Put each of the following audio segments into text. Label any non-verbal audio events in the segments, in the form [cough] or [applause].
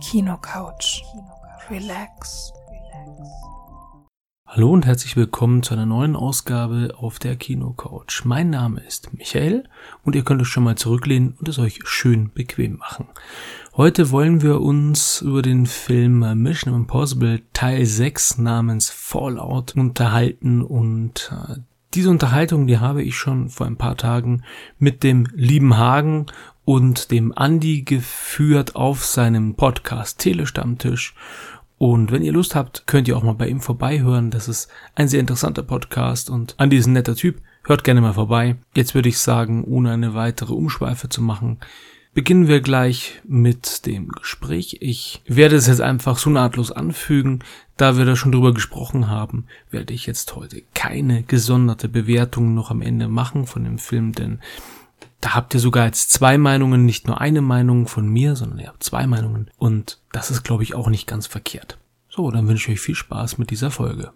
Kinocouch. Relax. Hallo und herzlich willkommen zu einer neuen Ausgabe auf der Kinocouch. Mein Name ist Michael und ihr könnt euch schon mal zurücklehnen und es euch schön bequem machen. Heute wollen wir uns über den Film Mission Impossible Teil 6 namens Fallout unterhalten und äh, diese Unterhaltung, die habe ich schon vor ein paar Tagen mit dem lieben Hagen und dem Andi geführt auf seinem Podcast Telestammtisch. Und wenn ihr Lust habt, könnt ihr auch mal bei ihm vorbeihören. Das ist ein sehr interessanter Podcast und Andi ist ein netter Typ. Hört gerne mal vorbei. Jetzt würde ich sagen, ohne eine weitere Umschweife zu machen, beginnen wir gleich mit dem Gespräch. Ich werde es jetzt einfach so nahtlos anfügen. Da wir da schon drüber gesprochen haben, werde ich jetzt heute keine gesonderte Bewertung noch am Ende machen von dem Film, denn da habt ihr sogar jetzt zwei Meinungen, nicht nur eine Meinung von mir, sondern ihr habt zwei Meinungen. Und das ist, glaube ich, auch nicht ganz verkehrt. So, dann wünsche ich euch viel Spaß mit dieser Folge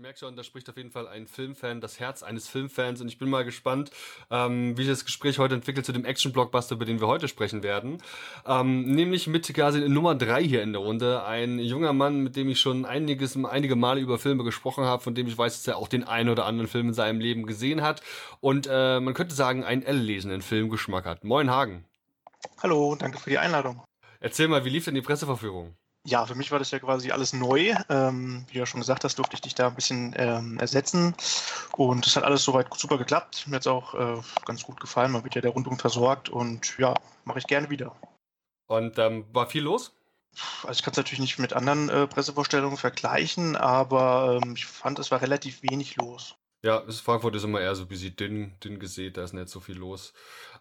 merke schon, da spricht auf jeden Fall ein Filmfan, das Herz eines Filmfans und ich bin mal gespannt, ähm, wie sich das Gespräch heute entwickelt zu dem Action-Blockbuster, über den wir heute sprechen werden. Ähm, nämlich mit quasi Nummer drei hier in der Runde. Ein junger Mann, mit dem ich schon einiges, einige Male über Filme gesprochen habe, von dem ich weiß, dass er auch den einen oder anderen Film in seinem Leben gesehen hat und äh, man könnte sagen, einen L-lesenden Filmgeschmack hat. Moin Hagen. Hallo, danke für die Einladung. Erzähl mal, wie lief denn die Presseverführung? Ja, für mich war das ja quasi alles neu. Ähm, wie du ja schon gesagt hast, durfte ich dich da ein bisschen ähm, ersetzen. Und es hat alles soweit super geklappt. Mir hat es auch äh, ganz gut gefallen. Man wird ja der Rundum versorgt und ja, mache ich gerne wieder. Und ähm, war viel los? Also ich kann es natürlich nicht mit anderen äh, Pressevorstellungen vergleichen, aber ähm, ich fand, es war relativ wenig los. Ja, Frankfurt ist immer eher so busy dünn, dünn gesät, da ist nicht so viel los.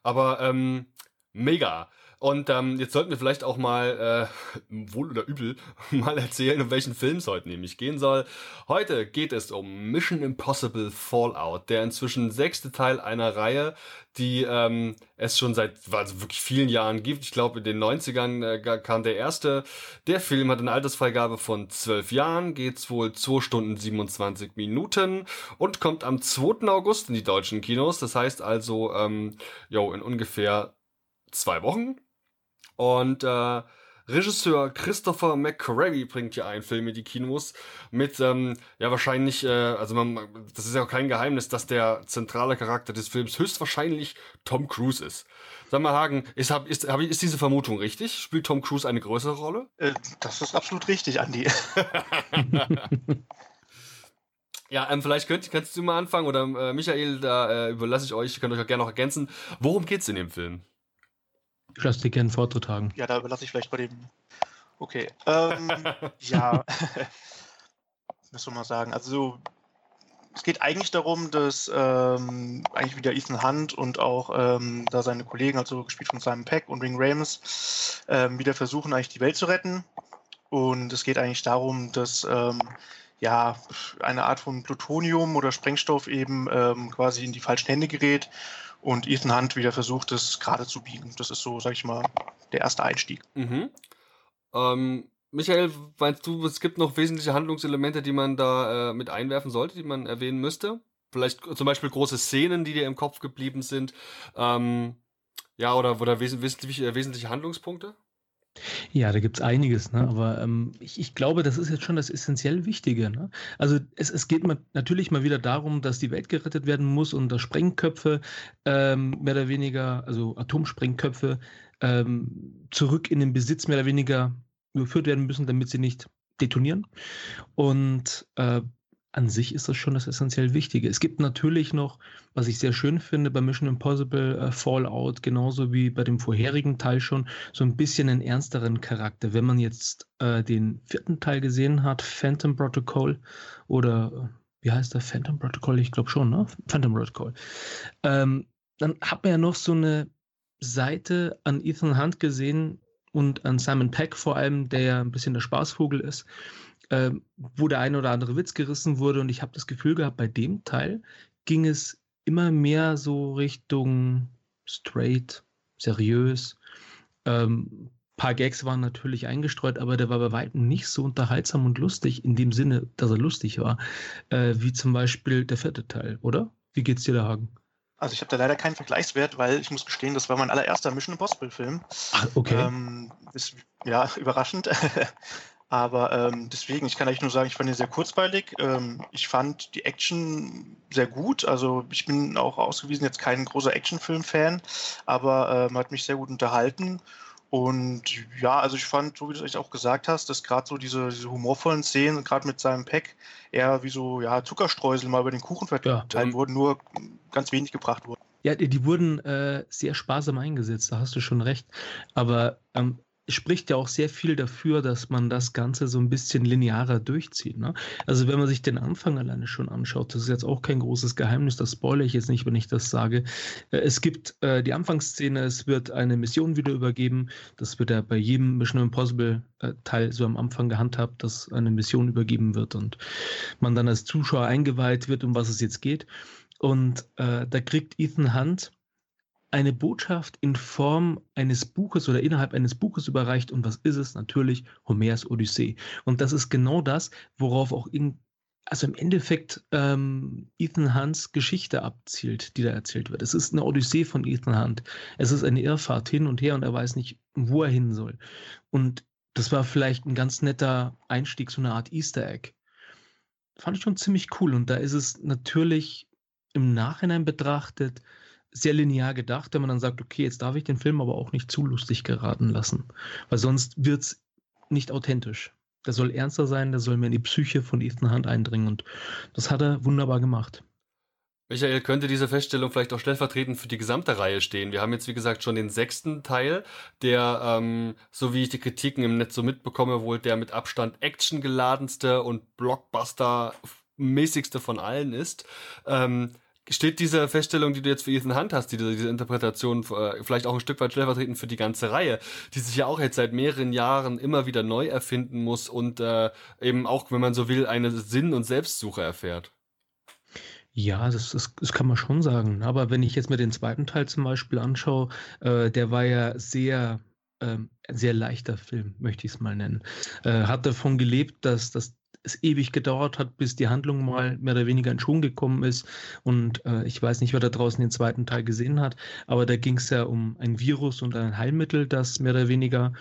Aber ähm, mega. Und ähm, jetzt sollten wir vielleicht auch mal, äh, wohl oder übel, [laughs] mal erzählen, um welchen Film es heute nämlich gehen soll. Heute geht es um Mission Impossible Fallout, der inzwischen sechste Teil einer Reihe, die ähm, es schon seit also wirklich vielen Jahren gibt. Ich glaube, in den 90ern äh, kam der erste. Der Film hat eine Altersfreigabe von 12 Jahren, geht's wohl 2 Stunden 27 Minuten und kommt am 2. August in die deutschen Kinos. Das heißt also, ähm, jo, in ungefähr zwei Wochen und äh, Regisseur Christopher McQuarrie bringt ja einen Film in die Kinos mit, ähm, ja wahrscheinlich, äh, also man, das ist ja auch kein Geheimnis, dass der zentrale Charakter des Films höchstwahrscheinlich Tom Cruise ist. Sag mal, Hagen, ist, hab, ist, hab, ist diese Vermutung richtig? Spielt Tom Cruise eine größere Rolle? Äh, das ist absolut richtig, Andi. [laughs] [laughs] ja, ähm, vielleicht könnt, kannst du mal anfangen oder äh, Michael, da äh, überlasse ich euch, könnt euch auch gerne noch ergänzen. Worum geht's in dem Film? Ich lasse dir gerne Vortritt tragen. Ja, da überlasse ich vielleicht bei dem. Okay. Ähm, [laughs] ja. [laughs] Was soll man sagen? Also, es geht eigentlich darum, dass ähm, eigentlich wieder Ethan Hunt und auch ähm, da seine Kollegen, also gespielt von Simon Peck und Ring Rames, ähm, wieder versuchen, eigentlich die Welt zu retten. Und es geht eigentlich darum, dass ähm, ja eine Art von Plutonium oder Sprengstoff eben ähm, quasi in die falschen Hände gerät und Ethan Hunt wieder versucht, es gerade zu biegen. Das ist so, sag ich mal, der erste Einstieg. Mhm. Ähm, Michael, meinst du, es gibt noch wesentliche Handlungselemente, die man da äh, mit einwerfen sollte, die man erwähnen müsste? Vielleicht zum Beispiel große Szenen, die dir im Kopf geblieben sind. Ähm, ja, oder, oder wes wesentliche, äh, wesentliche Handlungspunkte? Ja, da gibt es einiges, ne? aber ähm, ich, ich, glaube, das ist jetzt schon das essentiell Wichtige. Ne? Also es, es geht mal, natürlich mal wieder darum, dass die Welt gerettet werden muss und dass Sprengköpfe ähm, mehr oder weniger, also Atomsprengköpfe, ähm, zurück in den Besitz mehr oder weniger überführt werden müssen, damit sie nicht detonieren. Und äh, an sich ist das schon das essentiell Wichtige. Es gibt natürlich noch, was ich sehr schön finde bei Mission Impossible äh, Fallout, genauso wie bei dem vorherigen Teil schon, so ein bisschen einen ernsteren Charakter. Wenn man jetzt äh, den vierten Teil gesehen hat, Phantom Protocol oder äh, wie heißt der Phantom Protocol? Ich glaube schon, ne? Phantom Protocol. Ähm, dann hat man ja noch so eine Seite an Ethan Hunt gesehen und an Simon Peck vor allem, der ja ein bisschen der Spaßvogel ist äh, wo der eine oder andere Witz gerissen wurde. Und ich habe das Gefühl gehabt, bei dem Teil ging es immer mehr so Richtung straight, seriös. Ähm, paar Gags waren natürlich eingestreut, aber der war bei weitem nicht so unterhaltsam und lustig, in dem Sinne, dass er lustig war, äh, wie zum Beispiel der vierte Teil, oder? Wie geht's dir da, Hagen? Also ich habe da leider keinen Vergleichswert, weil ich muss gestehen, das war mein allererster Mission Impossible Film. Ach, okay. Ähm, ist, ja, [laughs] überraschend. Aber ähm, deswegen, ich kann eigentlich nur sagen, ich fand ihn sehr kurzweilig. Ähm, ich fand die Action sehr gut. Also ich bin auch ausgewiesen jetzt kein großer Actionfilm-Fan, aber ähm, hat mich sehr gut unterhalten. Und ja, also ich fand, so wie du es auch gesagt hast, dass gerade so diese, diese humorvollen Szenen, gerade mit seinem Pack, eher wie so ja, Zuckerstreusel mal über den Kuchen verteilt ja, wurden, nur ganz wenig gebracht wurden. Ja, die wurden äh, sehr sparsam eingesetzt, da hast du schon recht. Aber ähm, spricht ja auch sehr viel dafür, dass man das Ganze so ein bisschen linearer durchzieht. Ne? Also wenn man sich den Anfang alleine schon anschaut, das ist jetzt auch kein großes Geheimnis, das spoilere ich jetzt nicht, wenn ich das sage. Äh, es gibt äh, die Anfangsszene, es wird eine Mission wieder übergeben. Das wird ja bei jedem Mission Impossible äh, Teil so am Anfang gehandhabt, dass eine Mission übergeben wird und man dann als Zuschauer eingeweiht wird, um was es jetzt geht. Und äh, da kriegt Ethan Hunt eine Botschaft in Form eines Buches oder innerhalb eines Buches überreicht. Und was ist es? Natürlich Homers Odyssee. Und das ist genau das, worauf auch in, also im Endeffekt ähm, Ethan Hunts Geschichte abzielt, die da erzählt wird. Es ist eine Odyssee von Ethan Hunt. Es ist eine Irrfahrt hin und her und er weiß nicht, wo er hin soll. Und das war vielleicht ein ganz netter Einstieg, so eine Art Easter Egg. Fand ich schon ziemlich cool. Und da ist es natürlich im Nachhinein betrachtet sehr linear gedacht, wenn man dann sagt, okay, jetzt darf ich den Film aber auch nicht zu lustig geraten lassen, weil sonst wird es nicht authentisch. Der soll ernster sein, der soll mehr in die Psyche von Ethan Hunt eindringen und das hat er wunderbar gemacht. Michael, könnte diese Feststellung vielleicht auch stellvertretend für die gesamte Reihe stehen? Wir haben jetzt, wie gesagt, schon den sechsten Teil, der, ähm, so wie ich die Kritiken im Netz so mitbekomme, wohl der mit Abstand actiongeladenste und Blockbuster-mäßigste von allen ist. Ähm, steht diese Feststellung, die du jetzt für Ethan Hunt hast, diese, diese Interpretation äh, vielleicht auch ein Stück weit stellvertretend für die ganze Reihe, die sich ja auch jetzt seit mehreren Jahren immer wieder neu erfinden muss und äh, eben auch, wenn man so will, eine Sinn- und Selbstsuche erfährt. Ja, das, das, das kann man schon sagen. Aber wenn ich jetzt mir den zweiten Teil zum Beispiel anschaue, äh, der war ja sehr ähm, sehr leichter Film, möchte ich es mal nennen. Äh, hat davon gelebt, dass, dass es ewig gedauert hat, bis die Handlung mal mehr oder weniger in Schwung gekommen ist. Und äh, ich weiß nicht, wer da draußen den zweiten Teil gesehen hat, aber da ging es ja um ein Virus und ein Heilmittel, das mehr oder weniger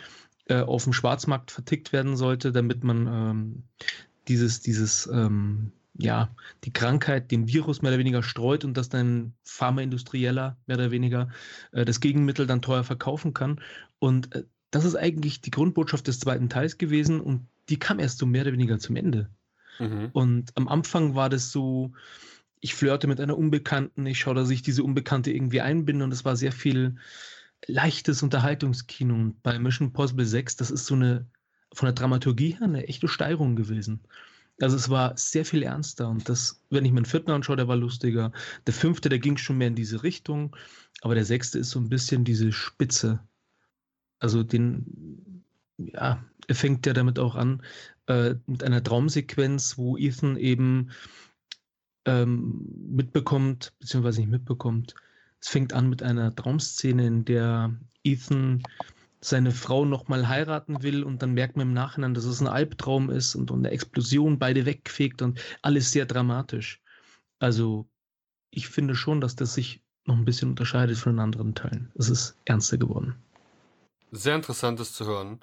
äh, auf dem Schwarzmarkt vertickt werden sollte, damit man ähm, dieses, dieses, ähm, ja, die Krankheit, den Virus mehr oder weniger streut und dass dann Pharmaindustrieller mehr oder weniger äh, das Gegenmittel dann teuer verkaufen kann. Und äh, das ist eigentlich die Grundbotschaft des zweiten Teils gewesen und die kam erst so mehr oder weniger zum Ende. Mhm. Und am Anfang war das so, ich flirte mit einer Unbekannten, ich schaue, dass ich diese Unbekannte irgendwie einbinde und es war sehr viel leichtes Unterhaltungskino. Und bei Mission Possible 6, das ist so eine, von der Dramaturgie her, eine echte Steigerung gewesen. Also es war sehr viel ernster und das, wenn ich mir den vierten anschaue, der war lustiger. Der fünfte, der ging schon mehr in diese Richtung, aber der sechste ist so ein bisschen diese Spitze. Also den, ja, er fängt ja damit auch an, äh, mit einer Traumsequenz, wo Ethan eben ähm, mitbekommt, beziehungsweise nicht mitbekommt. Es fängt an mit einer Traumszene, in der Ethan seine Frau nochmal heiraten will und dann merkt man im Nachhinein, dass es ein Albtraum ist und, und eine Explosion beide wegfegt und alles sehr dramatisch. Also ich finde schon, dass das sich noch ein bisschen unterscheidet von den anderen Teilen. Es ist ernster geworden. Sehr interessantes zu hören.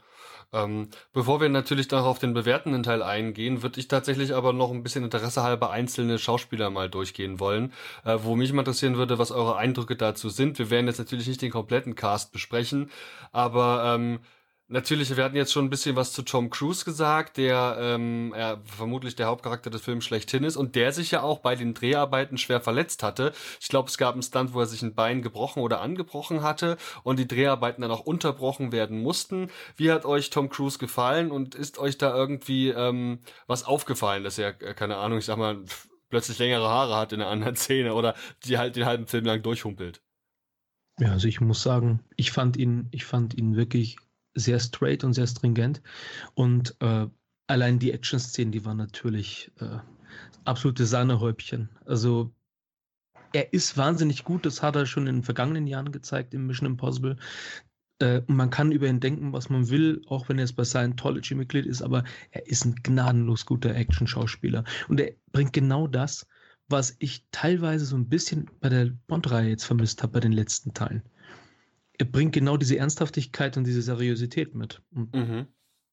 Ähm, bevor wir natürlich noch auf den bewertenden Teil eingehen, würde ich tatsächlich aber noch ein bisschen Interesse halber einzelne Schauspieler mal durchgehen wollen, äh, wo mich mal interessieren würde, was eure Eindrücke dazu sind. Wir werden jetzt natürlich nicht den kompletten Cast besprechen, aber ähm, Natürlich, wir hatten jetzt schon ein bisschen was zu Tom Cruise gesagt, der ähm, er vermutlich der Hauptcharakter des Films schlechthin ist und der sich ja auch bei den Dreharbeiten schwer verletzt hatte. Ich glaube, es gab einen Stunt, wo er sich ein Bein gebrochen oder angebrochen hatte und die Dreharbeiten dann auch unterbrochen werden mussten. Wie hat euch Tom Cruise gefallen und ist euch da irgendwie ähm, was aufgefallen, dass er, äh, keine Ahnung, ich sag mal, plötzlich längere Haare hat in einer anderen Szene oder die halt den halben Film lang durchhumpelt? Ja, also ich muss sagen, ich fand ihn, ich fand ihn wirklich sehr straight und sehr stringent. Und äh, allein die Action-Szenen, die waren natürlich äh, absolute Sahnehäubchen. Also er ist wahnsinnig gut, das hat er schon in den vergangenen Jahren gezeigt im Mission Impossible. Äh, man kann über ihn denken, was man will, auch wenn er jetzt bei Scientology Mitglied ist, aber er ist ein gnadenlos guter Action-Schauspieler. Und er bringt genau das, was ich teilweise so ein bisschen bei der Bond-Reihe jetzt vermisst habe, bei den letzten Teilen. Er bringt genau diese Ernsthaftigkeit und diese Seriosität mit. Und mhm.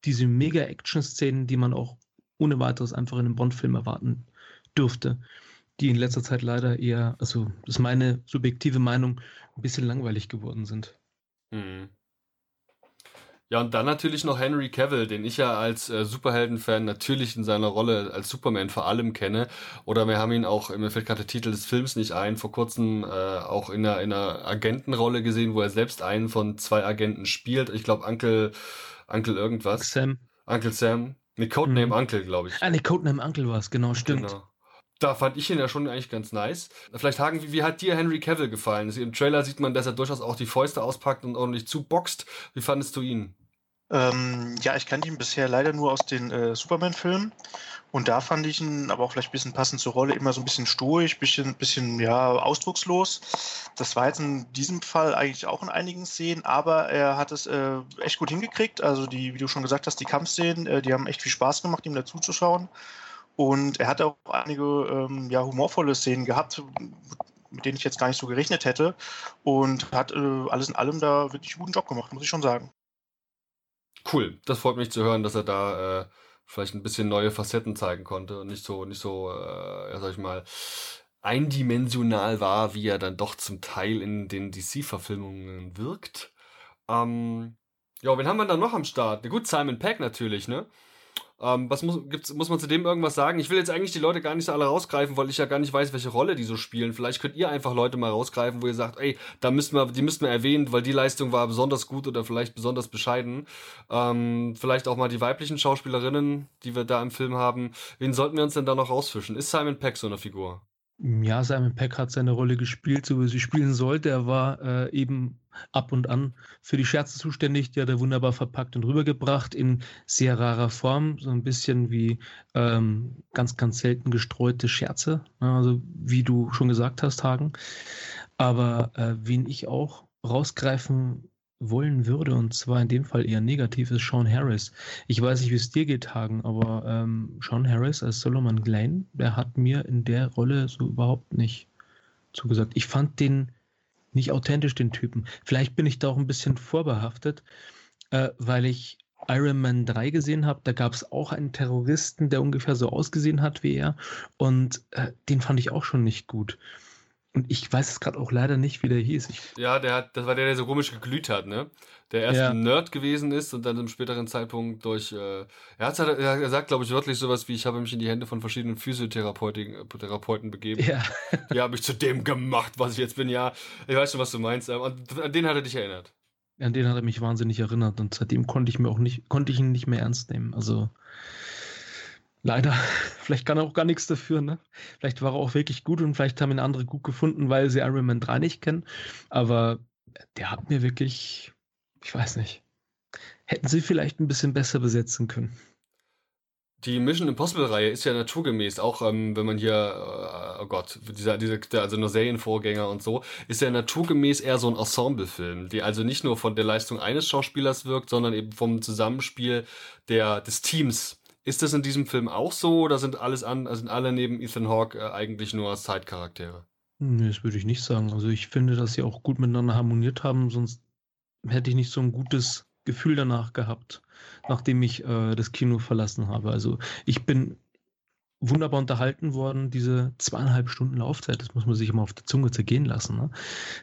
diese Mega-Action-Szenen, die man auch ohne weiteres einfach in einem Bond-Film erwarten dürfte, die in letzter Zeit leider eher, also das ist meine subjektive Meinung, ein bisschen langweilig geworden sind. Mhm. Ja, und dann natürlich noch Henry Cavill, den ich ja als äh, Superhelden-Fan natürlich in seiner Rolle als Superman vor allem kenne. Oder wir haben ihn auch, mir fällt gerade der Titel des Films nicht ein, vor kurzem äh, auch in einer, in einer Agentenrolle gesehen, wo er selbst einen von zwei Agenten spielt. Ich glaube, Uncle, Uncle irgendwas. Sam. Uncle Sam. Ne, Codename mhm. Uncle, glaube ich. Ah, ne, Codename Uncle war es, genau, stimmt. Genau da fand ich ihn ja schon eigentlich ganz nice. Vielleicht Hagen, wie, wie hat dir Henry Cavill gefallen? Also Im Trailer sieht man, dass er durchaus auch die Fäuste auspackt und ordentlich zuboxt. Wie fandest du ihn? Ähm, ja, ich kannte ihn bisher leider nur aus den äh, Superman-Filmen. Und da fand ich ihn aber auch vielleicht ein bisschen passend zur Rolle, immer so ein bisschen stoisch, bisschen, bisschen ja, ausdruckslos. Das war jetzt in diesem Fall eigentlich auch in einigen Szenen, aber er hat es äh, echt gut hingekriegt. Also die, wie du schon gesagt hast, die Kampfszenen, äh, die haben echt viel Spaß gemacht, ihm dazuzuschauen. Und er hat auch einige ähm, ja, humorvolle Szenen gehabt, mit denen ich jetzt gar nicht so gerechnet hätte. Und hat äh, alles in allem da wirklich einen guten Job gemacht, muss ich schon sagen. Cool, das freut mich zu hören, dass er da äh, vielleicht ein bisschen neue Facetten zeigen konnte und nicht so, nicht so, äh, ja, sag ich mal, eindimensional war, wie er dann doch zum Teil in den DC-Verfilmungen wirkt. Ähm, ja, wen haben wir dann noch am Start? Na gut, Simon Peck natürlich, ne? Ähm, was muss, gibt's, muss man zu dem irgendwas sagen? Ich will jetzt eigentlich die Leute gar nicht so alle rausgreifen, weil ich ja gar nicht weiß, welche Rolle die so spielen. Vielleicht könnt ihr einfach Leute mal rausgreifen, wo ihr sagt, ey, da müssten wir, die müssten wir erwähnen, weil die Leistung war besonders gut oder vielleicht besonders bescheiden. Ähm, vielleicht auch mal die weiblichen Schauspielerinnen, die wir da im Film haben. Wen sollten wir uns denn da noch rausfischen? Ist Simon Peck so eine Figur? Ja, Simon Peck hat seine Rolle gespielt, so wie sie spielen sollte. Er war äh, eben ab und an für die Scherze zuständig. Die hat er wunderbar verpackt und rübergebracht in sehr rarer Form. So ein bisschen wie ähm, ganz, ganz selten gestreute Scherze. Also, wie du schon gesagt hast, Hagen. Aber äh, wen ich auch rausgreifen wollen würde, und zwar in dem Fall eher negativ, ist Sean Harris. Ich weiß nicht, wie es dir geht, Hagen, aber ähm, Sean Harris als Solomon Glenn, der hat mir in der Rolle so überhaupt nicht zugesagt. Ich fand den nicht authentisch, den Typen. Vielleicht bin ich da auch ein bisschen vorbehaftet, äh, weil ich Iron Man 3 gesehen habe. Da gab es auch einen Terroristen, der ungefähr so ausgesehen hat wie er. Und äh, den fand ich auch schon nicht gut. Und ich weiß es gerade auch leider nicht, wie der hieß. Ich ja, der hat, das war der, der so komisch geglüht hat, ne? Der erst ja. ein Nerd gewesen ist und dann im späteren Zeitpunkt durch. Äh, er, hat, er sagt, glaube ich, wörtlich sowas wie: Ich habe mich in die Hände von verschiedenen Physiotherapeuten Therapeuten begeben. Ja. Die habe ich zu dem gemacht, was ich jetzt bin. Ja, ich weiß schon, was du meinst. Und an den hat er dich erinnert. An den hat er mich wahnsinnig erinnert und seitdem konnte ich mir auch nicht, konnte ich ihn nicht mehr ernst nehmen. Also Leider. [laughs] Vielleicht kann er auch gar nichts dafür, ne? Vielleicht war er auch wirklich gut und vielleicht haben ihn andere gut gefunden, weil sie Iron Man 3 nicht kennen. Aber der hat mir wirklich, ich weiß nicht. Hätten sie vielleicht ein bisschen besser besetzen können. Die Mission Impossible-Reihe ist ja naturgemäß, auch ähm, wenn man hier, äh, oh Gott, dieser, dieser, also nur Serienvorgänger und so, ist ja naturgemäß eher so ein Ensemble-Film, die also nicht nur von der Leistung eines Schauspielers wirkt, sondern eben vom Zusammenspiel der, des Teams ist das in diesem Film auch so oder sind alles an, sind alle neben Ethan Hawke äh, eigentlich nur Side-Charaktere? Nee, das würde ich nicht sagen. Also ich finde, dass sie auch gut miteinander harmoniert haben, sonst hätte ich nicht so ein gutes Gefühl danach gehabt, nachdem ich äh, das Kino verlassen habe. Also ich bin wunderbar unterhalten worden, diese zweieinhalb Stunden Laufzeit. Das muss man sich immer auf der Zunge zergehen lassen. Ne?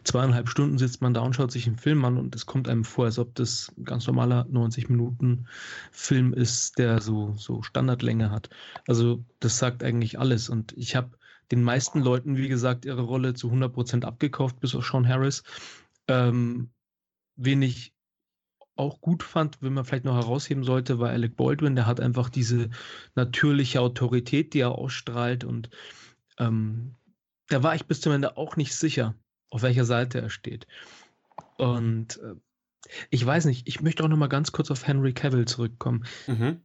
Zweieinhalb Stunden sitzt man da und schaut sich einen Film an und es kommt einem vor, als ob das ein ganz normaler 90 Minuten Film ist, der so, so Standardlänge hat. Also das sagt eigentlich alles. Und ich habe den meisten Leuten, wie gesagt, ihre Rolle zu 100 Prozent abgekauft, bis auf Sean Harris. Ähm, wenig auch gut fand, wenn man vielleicht noch herausheben sollte, war Alec Baldwin. Der hat einfach diese natürliche Autorität, die er ausstrahlt. Und ähm, da war ich bis zum Ende auch nicht sicher, auf welcher Seite er steht. Und äh, ich weiß nicht, ich möchte auch noch mal ganz kurz auf Henry Cavill zurückkommen. Mhm.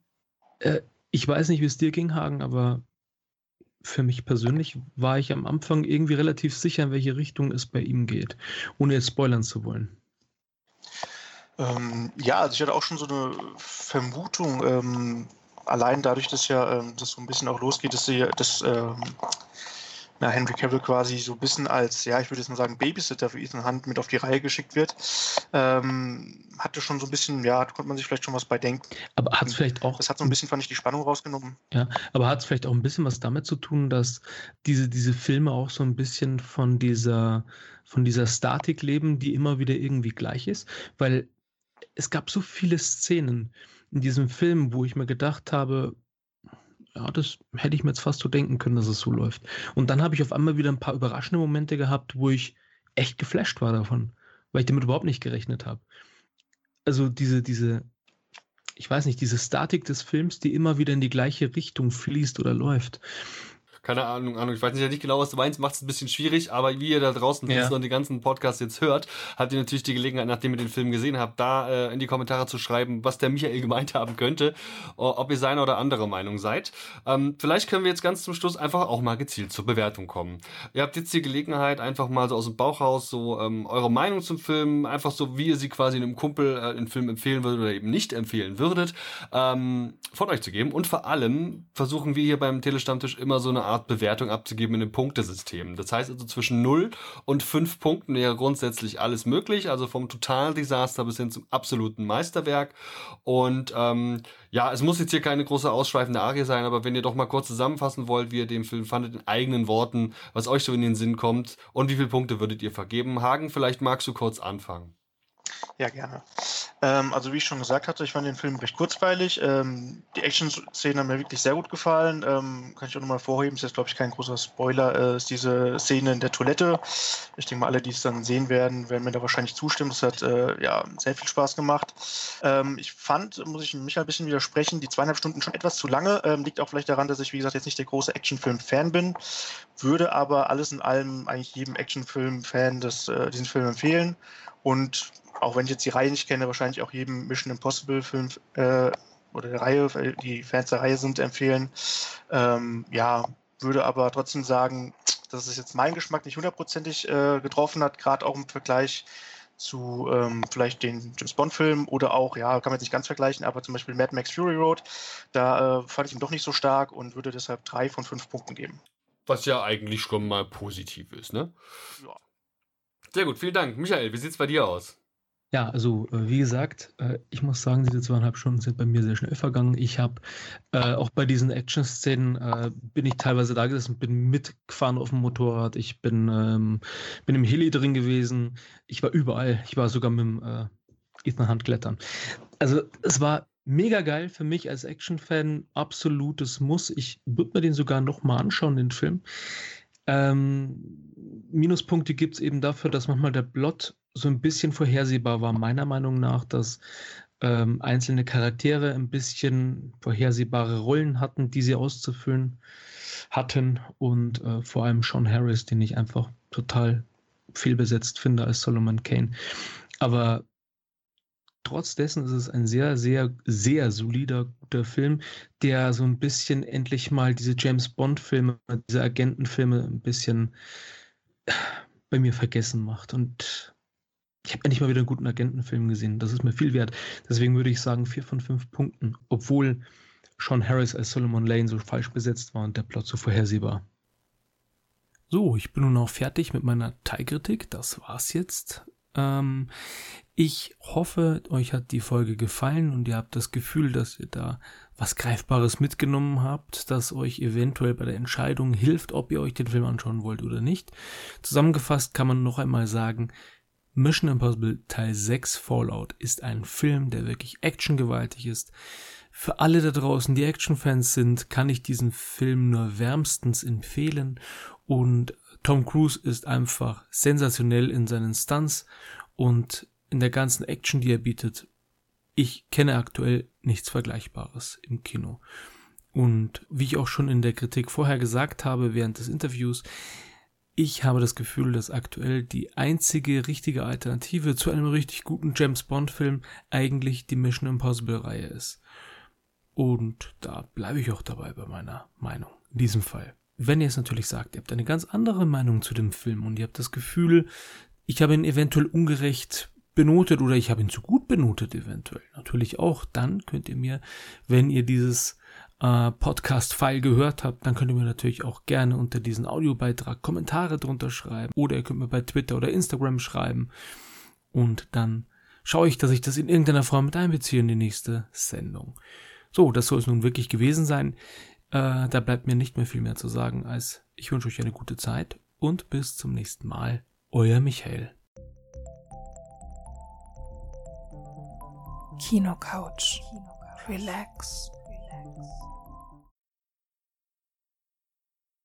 Äh, ich weiß nicht, wie es dir ging, Hagen, aber für mich persönlich war ich am Anfang irgendwie relativ sicher, in welche Richtung es bei ihm geht, ohne jetzt spoilern zu wollen. Ähm, ja, also ich hatte auch schon so eine Vermutung, ähm, allein dadurch, dass ja ähm, das so ein bisschen auch losgeht, dass, sie, dass ähm, ja, Henry Cavill quasi so ein bisschen als, ja, ich würde jetzt mal sagen, Babysitter für Ethan Hunt mit auf die Reihe geschickt wird. Ähm, hatte schon so ein bisschen, ja, da konnte man sich vielleicht schon was bei denken. Aber hat es vielleicht auch. Das hat so ein bisschen, fand ich, die Spannung rausgenommen. Ja, aber hat es vielleicht auch ein bisschen was damit zu tun, dass diese, diese Filme auch so ein bisschen von dieser, von dieser Statik leben, die immer wieder irgendwie gleich ist? Weil es gab so viele Szenen in diesem Film, wo ich mir gedacht habe, ja, das hätte ich mir jetzt fast so denken können, dass es so läuft. Und dann habe ich auf einmal wieder ein paar überraschende Momente gehabt, wo ich echt geflasht war davon, weil ich damit überhaupt nicht gerechnet habe. Also diese, diese, ich weiß nicht, diese Statik des Films, die immer wieder in die gleiche Richtung fließt oder läuft keine Ahnung, Ahnung, ich weiß nicht, nicht genau, was du meinst, macht es ein bisschen schwierig, aber wie ihr da draußen ja. und die ganzen Podcasts jetzt hört, habt ihr natürlich die Gelegenheit, nachdem ihr den Film gesehen habt, da äh, in die Kommentare zu schreiben, was der Michael [laughs] gemeint haben könnte, ob ihr seine oder andere Meinung seid. Ähm, vielleicht können wir jetzt ganz zum Schluss einfach auch mal gezielt zur Bewertung kommen. Ihr habt jetzt die Gelegenheit, einfach mal so aus dem Bauch raus so ähm, eure Meinung zum Film, einfach so, wie ihr sie quasi einem Kumpel äh, den Film empfehlen würdet oder eben nicht empfehlen würdet, ähm, von euch zu geben. Und vor allem versuchen wir hier beim Telestammtisch immer so eine Art Bewertung abzugeben in einem Punktesystem. Das heißt also zwischen 0 und 5 Punkten wäre grundsätzlich alles möglich, also vom Totaldesaster bis hin zum absoluten Meisterwerk. Und ähm, ja, es muss jetzt hier keine große ausschweifende Arie sein, aber wenn ihr doch mal kurz zusammenfassen wollt, wie ihr den Film fandet, in eigenen Worten, was euch so in den Sinn kommt und wie viele Punkte würdet ihr vergeben. Hagen, vielleicht magst du kurz anfangen. Ja, gerne. Ähm, also wie ich schon gesagt hatte, ich fand den Film recht kurzweilig. Ähm, die Action-Szenen haben mir wirklich sehr gut gefallen. Ähm, kann ich auch nochmal vorheben, ist jetzt glaube ich kein großer Spoiler, äh, ist diese Szene in der Toilette. Ich denke mal, alle, die es dann sehen werden, werden mir da wahrscheinlich zustimmen. Das hat äh, ja sehr viel Spaß gemacht. Ähm, ich fand, muss ich mich ein bisschen widersprechen, die zweieinhalb Stunden schon etwas zu lange. Ähm, liegt auch vielleicht daran, dass ich, wie gesagt, jetzt nicht der große Actionfilm-Fan bin. Würde aber alles in allem eigentlich jedem Actionfilm-Fan äh, diesen Film empfehlen. Und auch wenn ich jetzt die Reihe nicht kenne, wahrscheinlich auch jedem Mission Impossible Film äh, oder der Reihe, die Fans der Reihe sind, empfehlen. Ähm, ja, würde aber trotzdem sagen, dass es jetzt meinen Geschmack nicht hundertprozentig äh, getroffen hat, gerade auch im Vergleich zu ähm, vielleicht den James Bond-Filmen oder auch, ja, kann man jetzt nicht ganz vergleichen, aber zum Beispiel Mad Max Fury Road, da äh, fand ich ihn doch nicht so stark und würde deshalb drei von fünf Punkten geben. Was ja eigentlich schon mal positiv ist, ne? Ja. Sehr gut, vielen Dank. Michael, wie sieht's bei dir aus? Ja, also äh, wie gesagt, äh, ich muss sagen, diese zweieinhalb Stunden sind bei mir sehr schnell vergangen. Ich habe äh, auch bei diesen Action-Szenen äh, bin ich teilweise da gesessen, bin mitgefahren auf dem Motorrad, ich bin, ähm, bin im Heli drin gewesen, ich war überall, ich war sogar mit dem äh, Ethan Hunt klettern. Also es war mega geil für mich als Action-Fan, absolutes Muss. Ich würde mir den sogar nochmal anschauen, den Film. Ähm, Minuspunkte gibt es eben dafür, dass manchmal der Plot so ein bisschen vorhersehbar war, meiner Meinung nach, dass ähm, einzelne Charaktere ein bisschen vorhersehbare Rollen hatten, die sie auszufüllen hatten und äh, vor allem Sean Harris, den ich einfach total fehlbesetzt finde als Solomon Kane. Aber trotz dessen ist es ein sehr, sehr, sehr solider, guter Film, der so ein bisschen endlich mal diese James Bond-Filme, diese Agentenfilme ein bisschen bei mir vergessen macht. Und ich habe endlich mal wieder einen guten Agentenfilm gesehen. Das ist mir viel wert. Deswegen würde ich sagen, vier von fünf Punkten. Obwohl Sean Harris als Solomon Lane so falsch besetzt war und der Plot so vorhersehbar. So, ich bin nun auch fertig mit meiner Teilkritik. Das war's jetzt. Ähm, ich hoffe, euch hat die Folge gefallen und ihr habt das Gefühl, dass ihr da was Greifbares mitgenommen habt, das euch eventuell bei der Entscheidung hilft, ob ihr euch den Film anschauen wollt oder nicht. Zusammengefasst kann man noch einmal sagen, Mission Impossible Teil 6 Fallout ist ein Film, der wirklich actiongewaltig ist. Für alle da draußen, die Actionfans sind, kann ich diesen Film nur wärmstens empfehlen und Tom Cruise ist einfach sensationell in seinen Stunts und in der ganzen Action, die er bietet. Ich kenne aktuell nichts Vergleichbares im Kino. Und wie ich auch schon in der Kritik vorher gesagt habe während des Interviews, ich habe das Gefühl, dass aktuell die einzige richtige Alternative zu einem richtig guten James Bond-Film eigentlich die Mission Impossible-Reihe ist. Und da bleibe ich auch dabei bei meiner Meinung. In diesem Fall. Wenn ihr es natürlich sagt, ihr habt eine ganz andere Meinung zu dem Film und ihr habt das Gefühl, ich habe ihn eventuell ungerecht benotet oder ich habe ihn zu gut benotet eventuell. Natürlich auch. Dann könnt ihr mir, wenn ihr dieses äh, Podcast-File gehört habt, dann könnt ihr mir natürlich auch gerne unter diesen Audiobeitrag Kommentare drunter schreiben oder ihr könnt mir bei Twitter oder Instagram schreiben und dann schaue ich, dass ich das in irgendeiner Form mit einbeziehe in die nächste Sendung. So, das soll es nun wirklich gewesen sein. Äh, da bleibt mir nicht mehr viel mehr zu sagen, als ich wünsche euch eine gute Zeit und bis zum nächsten Mal. Euer Michael. Kino Couch. Relax. Relax.